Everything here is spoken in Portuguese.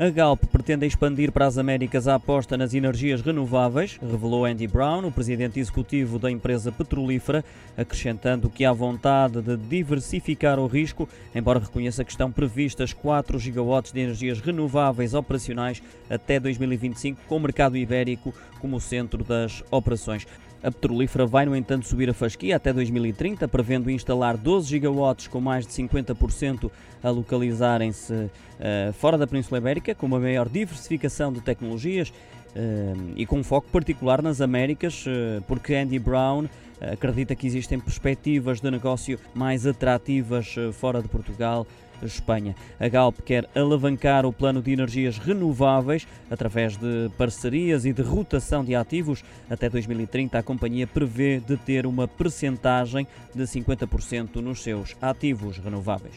A Galp pretende expandir para as Américas a aposta nas energias renováveis, revelou Andy Brown, o presidente executivo da empresa petrolífera, acrescentando que há vontade de diversificar o risco, embora reconheça que estão previstas 4 gigawatts de energias renováveis operacionais até 2025, com o mercado ibérico como centro das operações. A petrolífera vai, no entanto, subir a fasquia até 2030, prevendo instalar 12 gigawatts com mais de 50% a localizarem-se uh, fora da Península Ibérica, com uma maior diversificação de tecnologias uh, e com um foco particular nas Américas, uh, porque Andy Brown acredita que existem perspectivas de negócio mais atrativas fora de Portugal Espanha. A Galp quer alavancar o plano de energias renováveis através de parcerias e de rotação de ativos. Até 2030, a companhia prevê de ter uma percentagem de 50% nos seus ativos renováveis.